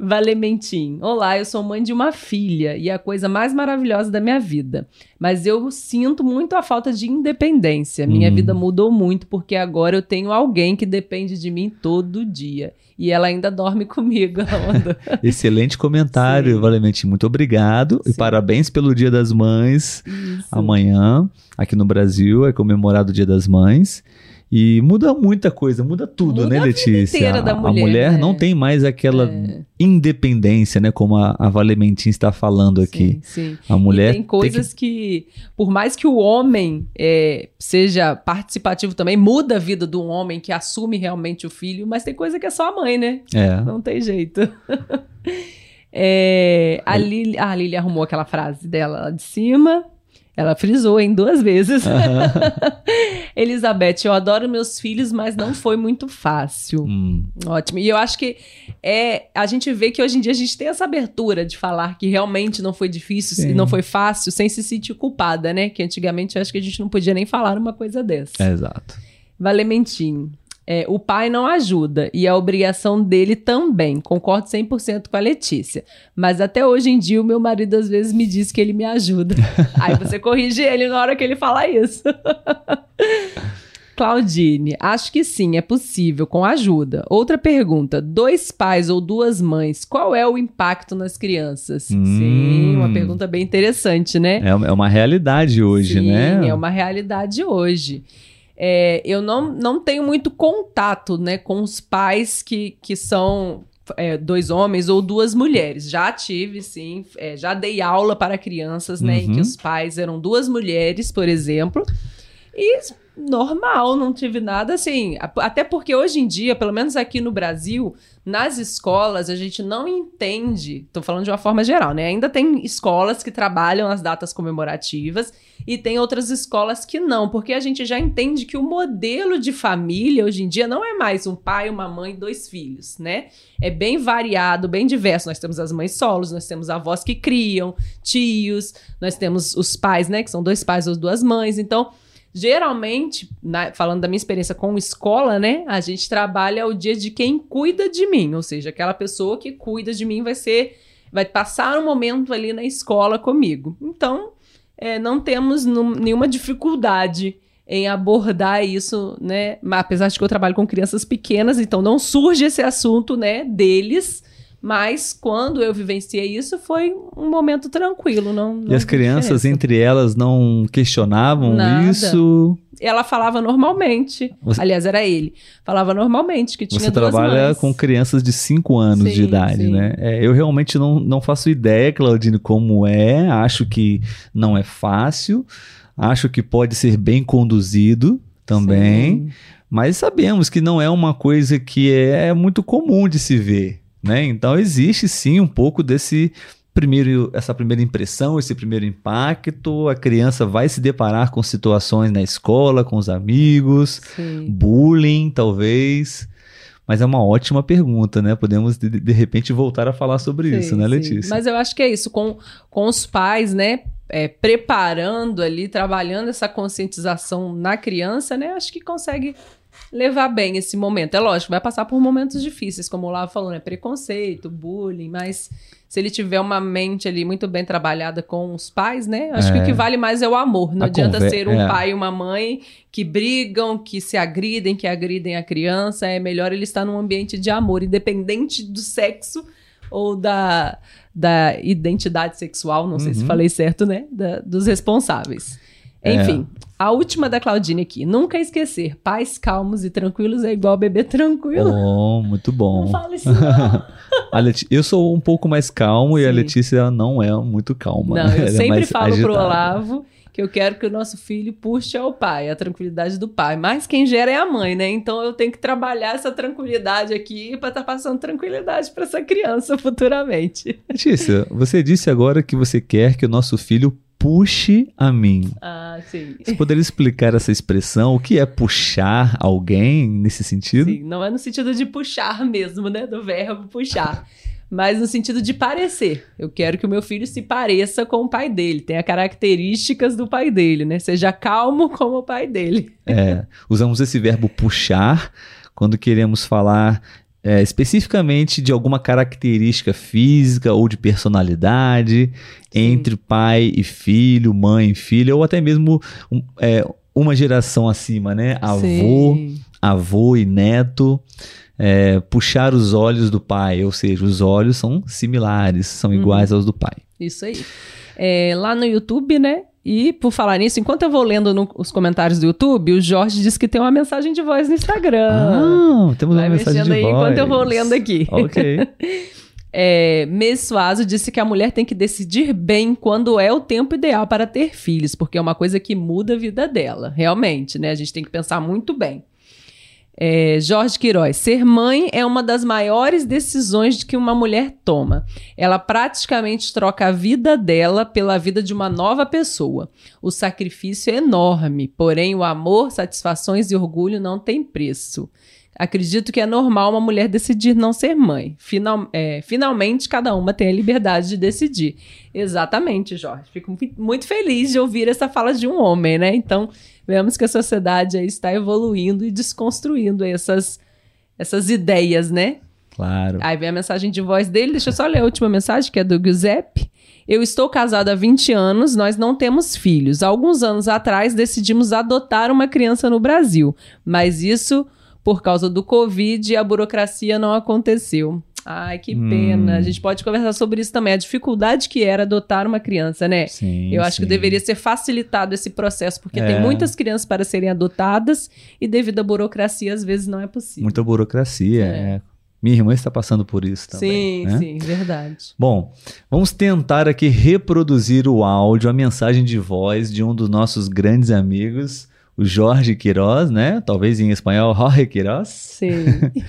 Valementim. Olá, eu sou mãe de uma filha e é a coisa mais maravilhosa da minha vida. Mas eu sinto muito a falta de independência. Minha Hum. vida mudou muito porque agora eu tenho alguém que depende de mim todo dia. E ela ainda dorme comigo. Excelente comentário, Sim. Valamente. Muito obrigado. E Sim. parabéns pelo Dia das Mães. Isso. Amanhã, aqui no Brasil, é comemorado o Dia das Mães. E muda muita coisa, muda tudo, Muda né, a vida Letícia? inteira da a mulher, mulher né? não tem mais aquela É. independência, né? Como a, a Valementin está falando aqui. Sim, sim. A mulher e tem coisas que... por mais que o homem é, seja participativo também, muda a vida do homem que assume realmente o filho, mas tem coisa que é só a mãe, né? que... É. Não tem jeito. É, a, Lili, ah, a Lili arrumou aquela frase dela lá de cima. Ela frisou em duas vezes. Elizabeth, eu adoro meus filhos, mas não foi muito fácil. Hum, Ótimo. E eu acho que é, a gente vê que hoje em dia a gente tem essa abertura de falar que realmente não foi difícil Sim. não foi fácil, sem se sentir culpada, né? Que antigamente eu acho que a gente não podia nem falar uma coisa dessa. é exato. Valementim. É, o pai não ajuda e a obrigação dele também. Concordo 100% com a Letícia. Mas até hoje em dia o meu marido às vezes me diz que ele me ajuda. Aí você corrige ele na hora que ele falar isso. Claudine. Acho que sim, é possível, com ajuda. Outra pergunta: dois pais ou duas mães, qual é o impacto nas crianças? Hum. Sim, uma pergunta bem interessante, né? É, é uma realidade hoje, sim, né? É uma realidade hoje. É, eu não, não tenho muito contato né, com os pais que, que são é, dois homens ou duas mulheres. Já tive, sim, é, já dei aula para crianças, né, Uhum. em que os pais eram duas mulheres, por exemplo. E normal, não tive nada assim. Até porque hoje em dia, pelo menos aqui no Brasil, nas escolas a gente não entende. Tô falando de uma forma geral, né? Ainda tem escolas que trabalham as datas comemorativas e tem outras escolas que não, porque a gente já entende que o modelo de família hoje em dia não é mais um pai, uma mãe dois filhos, né? É bem variado, bem diverso. Nós temos as mães solos, nós temos avós que criam, tios, nós temos os pais, né? Que são dois pais ou duas mães. Então, geralmente, na- falando da minha experiência com escola, né? A gente trabalha o dia de quem cuida de mim, ou seja, aquela pessoa que cuida de mim vai ser, vai passar um momento ali na escola comigo. Então, é, não temos nenhuma dificuldade em abordar isso, né? Apesar de que eu trabalho com crianças pequenas, então não surge esse assunto, né, deles. Mas quando eu vivenciei isso, foi um momento tranquilo. Não, não E as crianças, diferença. entre elas, não questionavam Nada. isso? Ela falava normalmente. Você- Aliás, era ele. Falava normalmente que tinha Você trabalha mães. com crianças de 5 anos de Sim, idade, sim. né? É, eu realmente não, não faço ideia, Claudine, como é. Acho que não é fácil. Acho que pode ser bem conduzido também. Sim. Mas sabemos que não é uma coisa que é muito comum de se ver, né? Então existe sim um pouco desse primeiro, essa primeira impressão, esse primeiro impacto. A criança vai se deparar com situações na escola, com os amigos, Sim. bullying, talvez. Mas é uma ótima pergunta, né? Podemos de, de repente voltar a falar sobre Sim, isso, né, sim. Letícia? Mas eu acho que é isso, com, com os pais, né? é, preparando ali, trabalhando essa conscientização na criança, né? Acho que consegue levar bem esse momento. É lógico, vai passar por momentos difíceis, como o Lava falou, né? Preconceito, bullying, mas se ele tiver uma mente ali muito bem trabalhada com os pais, né? Acho que É. o que vale mais é o amor. Não A adianta conver- ser um é. pai e uma mãe que brigam, que se agridem, que agridem a criança. É melhor ele estar num ambiente de amor, independente do sexo ou da, da identidade sexual, não sei se Uhum. falei certo, né? Da- dos responsáveis. É. A última da Claudine aqui. Nunca esquecer, pais calmos e tranquilos é igual bebê tranquilo. Oh, muito bom. Não fala isso não. Leti- Eu sou um pouco mais calmo e a Sim. Letícia não é muito calma. Não, eu Ela é sempre mais falo pro agitada. Olavo que eu quero que o nosso filho puxe ao pai, a tranquilidade do pai. Mas quem gera é a mãe, né? Então eu tenho que trabalhar essa tranquilidade aqui pra estar passando tranquilidade pra essa criança futuramente. Letícia, você disse agora que você quer que o nosso filho puxe a mim. Ah, sim. Você poderia explicar essa expressão? O que é puxar alguém nesse sentido? Sim, não é no sentido de puxar mesmo, né? Do verbo puxar. Mas no sentido de parecer. Eu quero que o meu filho se pareça com o pai dele, tenha características do pai dele, né? Seja calmo como o pai dele. É, usamos esse verbo puxar quando queremos falar é, especificamente de alguma característica física ou de personalidade Sim. entre pai e filho, mãe e filho, ou até mesmo um, é, uma geração acima, né? Avô, Sim. avô e neto. é, puxar os olhos do pai, ou seja, os olhos são similares, são Uhum. iguais aos do pai. Isso aí. É, lá no YouTube, né? E por falar nisso, enquanto eu vou lendo no- os comentários do YouTube, o Jorge disse que tem uma mensagem de voz no Instagram. Ah, temos Vai uma mensagem de aí voz. enquanto eu vou lendo aqui. Ok. É, Mês Suazo disse que a mulher tem que decidir bem quando é o tempo ideal para ter filhos, porque é uma coisa que muda a vida dela, realmente, né? A gente tem que pensar muito bem. É, Jorge Queiroz, ser mãe é uma das maiores decisões que uma mulher toma. Ela praticamente troca a vida dela pela vida de uma nova pessoa. O sacrifício é enorme, porém o amor, satisfações e orgulho não têm preço. Acredito que é normal uma mulher decidir não ser mãe. Final- é, finalmente, cada uma tem a liberdade de decidir. Exatamente, Jorge. Fico mu- muito feliz de ouvir essa fala de um homem, né? Então, vemos que a sociedade aí está evoluindo e desconstruindo essas, essas ideias, né? Claro. Aí vem a mensagem de voz dele. Deixa eu só ler a última mensagem, que é do Giuseppe. Eu estou casado há 20 anos, nós não temos filhos. Alguns anos atrás decidimos adotar uma criança no Brasil, mas isso por causa do Covid a burocracia não aconteceu. Ai, que pena. Hum. A gente pode conversar sobre isso também. A dificuldade que era adotar uma criança, né? Sim. Eu acho que sim. deveria ser facilitado esse processo, porque É. tem muitas crianças para serem adotadas e devido à burocracia, às vezes não é possível. Muita burocracia. É. é. Minha irmã está passando por isso também. sim, né? sim, verdade. Bom, vamos tentar aqui reproduzir o áudio, a mensagem de voz de um dos nossos grandes amigos, o Jorge Queiroz, né? Talvez em espanhol, Jorge Queiroz. Sim.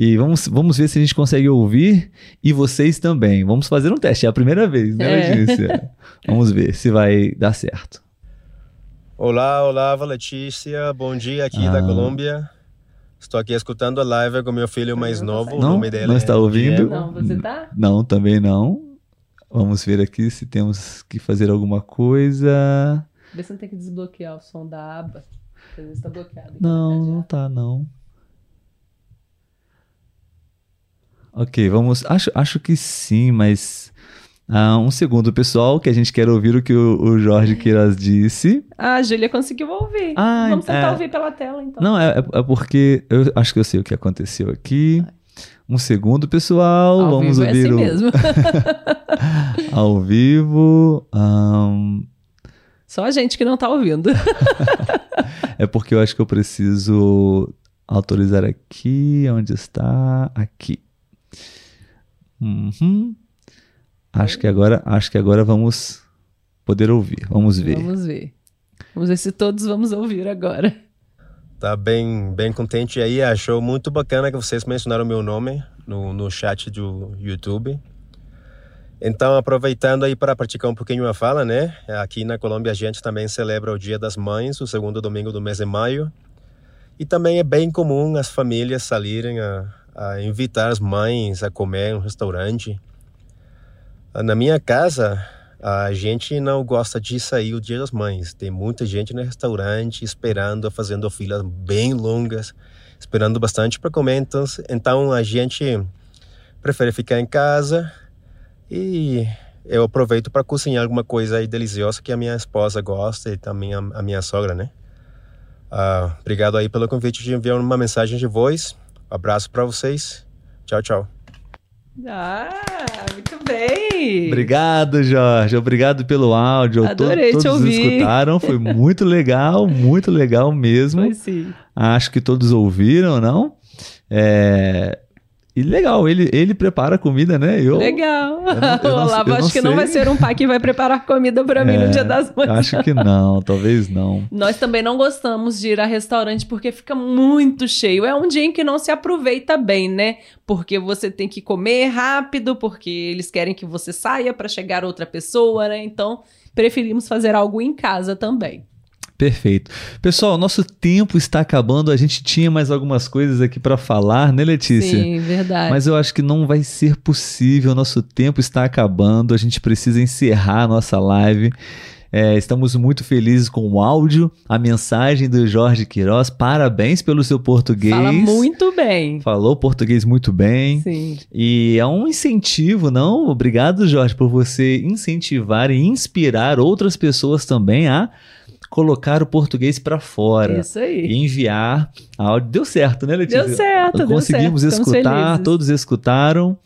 E vamos, vamos ver se a gente consegue ouvir e vocês também. Vamos fazer um teste. É a primeira vez, né, É. Letícia? Vamos ver se vai dar certo. Olá, olá, Letícia. Bom dia aqui Ah. da Colômbia. Estou aqui escutando a live com meu filho mais novo. o Não? nome dele Não é está ouvindo? Diego. não, você tá? Não, também não. Vamos ver aqui se temos que fazer alguma coisa. Vê se não tem que desbloquear o som da aba. Às vezes tá bloqueado. aqui Não, não tá, não. Ok, vamos. Acho, acho que sim, mas. Ah, um segundo, pessoal, que a gente quer ouvir o que o, o Jorge Queiroz disse. Ah, a Júlia conseguiu ouvir. Ah, Vamos tentar é. ouvir pela tela, então. Não, é, é- é porque eu acho que eu sei o que aconteceu aqui. Um segundo, pessoal. Ao vamos vivo é ouvir assim o mesmo. ao vivo. Ahn, Só a gente que não tá ouvindo. é porque eu acho que eu preciso autorizar aqui. Onde está? Aqui. Uhum. Acho que agora, acho que agora vamos poder ouvir. Vamos ver. Vamos ver. Vamos ver se todos vamos ouvir agora. Tá bem, bem contente aí. Achou muito bacana que vocês mencionaram meu nome no, no chat do YouTube. Então, aproveitando aí para praticar um pouquinho a fala, né? Aqui na Colômbia a gente também celebra o Dia das Mães, o segundo domingo do mês de maio. E também é bem comum as famílias saírem a, a invitar as mães a comer em um restaurante. Na minha casa, a gente não gosta de sair o Dia das Mães. Tem muita gente no restaurante esperando, fazendo filas bem longas, esperando bastante para comer. Então, então a gente prefere ficar em casa e eu aproveito para cozinhar alguma coisa aí deliciosa que a minha esposa gosta e também a, a minha sogra, né? Ah, obrigado aí pelo convite de enviar uma mensagem de voz. Abraço para vocês. Tchau, tchau. Ah, muito bem. Obrigado, Jorge. Obrigado pelo áudio. To- Adorei te todos ouvir. escutaram. Foi muito legal, muito legal mesmo. Foi sim. Acho que todos ouviram, não? É... E legal, ele, ele prepara a comida, né? Eu, Legal. eu não- eu não- Olavo acho não que não sei. vai ser um pai que vai preparar comida pra mim É, no Dia das Mães. Acho que não, talvez não. Nós também não gostamos de ir a restaurante porque fica muito cheio. É um dia em que não se aproveita bem, né? Porque você tem que comer rápido, porque eles querem que você saia para chegar outra pessoa, né? Então, preferimos fazer algo em casa também. Perfeito. Pessoal, nosso tempo está acabando. A gente tinha mais algumas coisas aqui para falar, né, Letícia? Sim, verdade. Mas eu acho que não vai ser possível. Nosso tempo está acabando. A gente precisa encerrar a nossa live. É, estamos muito felizes com o áudio, a mensagem do Jorge Queiroz. Parabéns pelo seu português. Fala muito bem. Falou português muito bem. Sim. E é um incentivo, não? Obrigado, Jorge, por você incentivar e inspirar outras pessoas também a colocar o português para fora. Isso aí. E enviar áudio. Deu certo, né, Letícia? Deu certo, deu Conseguimos certo. Estamos escutar, todos escutaram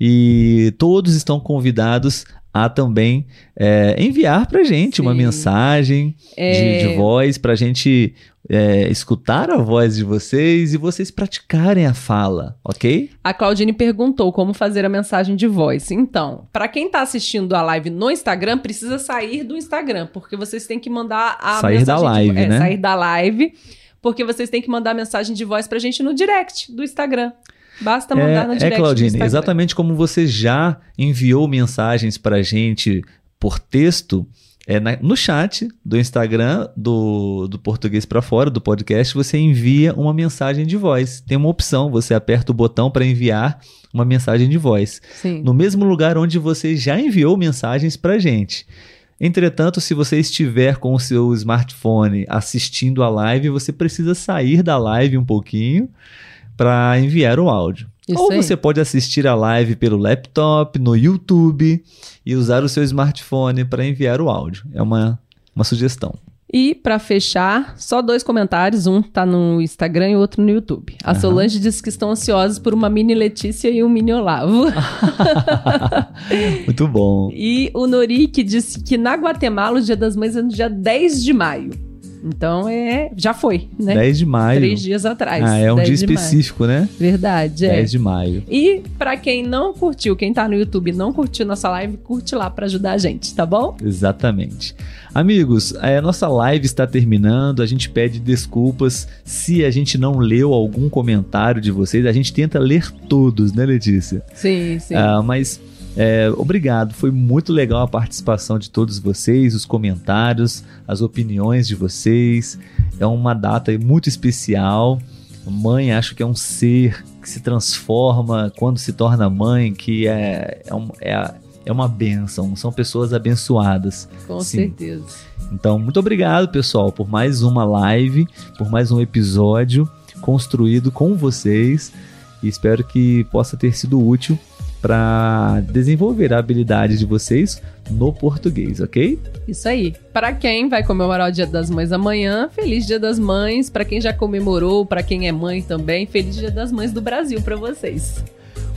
e todos estão convidados a também é, enviar pra gente uma Sim. mensagem de, É. de voz pra gente é, escutar a voz de vocês e vocês praticarem a fala, ok? A Claudine perguntou como fazer a mensagem de voz. Então, para quem tá assistindo a live no Instagram, precisa sair do Instagram, porque vocês têm que mandar a Sair da live, de... é, né? sair da live, porque vocês têm que mandar a mensagem de voz pra gente no direct do Instagram. Basta mandar no É, direct é Claudine, exatamente como você já enviou mensagens pra gente por texto, é, na- no chat do Instagram do, do Português para Fora, do podcast, você envia uma mensagem de voz. Tem uma opção, você aperta o botão para enviar uma mensagem de voz. Sim. No mesmo lugar onde você já enviou mensagens pra gente. Entretanto, se você estiver com o seu smartphone assistindo a live, você precisa sair da live um pouquinho para enviar o áudio. Isso Ou aí. você pode assistir a live pelo laptop, no YouTube e usar o seu smartphone para enviar o áudio. É uma, uma sugestão. E pra fechar, só dois comentários, um tá no Instagram e o outro no YouTube. A Aham. Solange diz que estão ansiosos por uma mini Letícia e um mini Olavo. Muito bom. e o Norik disse que na Guatemala o Dia das Mães é no dia 10 de maio. Então é, já foi, né? 10 de maio. Três dias atrás. Ah, é um 10 dia de maio. específico, né? Verdade, é. 10 de maio. E pra quem não curtiu, quem tá no YouTube e não curtiu nossa live, curte lá pra ajudar a gente, tá bom? Exatamente. Amigos, a nossa live está terminando. A gente pede desculpas se a gente não leu algum comentário de vocês. A gente tenta ler todos, né, Letícia? Sim, sim. Ah, mas é, obrigado, foi muito legal a participação de todos vocês, os comentários, as opiniões de vocês. É uma data muito especial. Mãe, acho que é um ser que se transforma quando se torna mãe, que é, é, um- é, é uma bênção, são pessoas abençoadas. Com sim. certeza. Então, muito obrigado, pessoal, por mais uma live, por mais um episódio construído com vocês. E espero que possa ter sido útil para desenvolver a habilidade de vocês no português, ok? Isso aí. Pra quem vai comemorar o Dia das Mães amanhã, feliz Dia das Mães. Pra quem já comemorou, pra quem é mãe também, feliz Dia das Mães do Brasil pra vocês.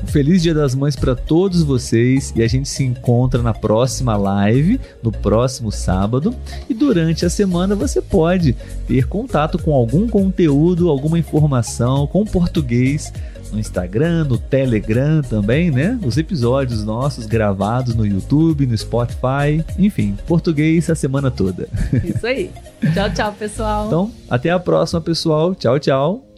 Um feliz Dia das Mães para todos vocês e a gente se encontra na próxima live, no próximo sábado. E durante a semana você pode ter contato com algum conteúdo, alguma informação com português no Instagram, no Telegram também, né? Os episódios nossos gravados no YouTube, no Spotify, enfim, português a semana toda. Isso aí. tchau, tchau, pessoal. Então, até a próxima, pessoal. Tchau, tchau.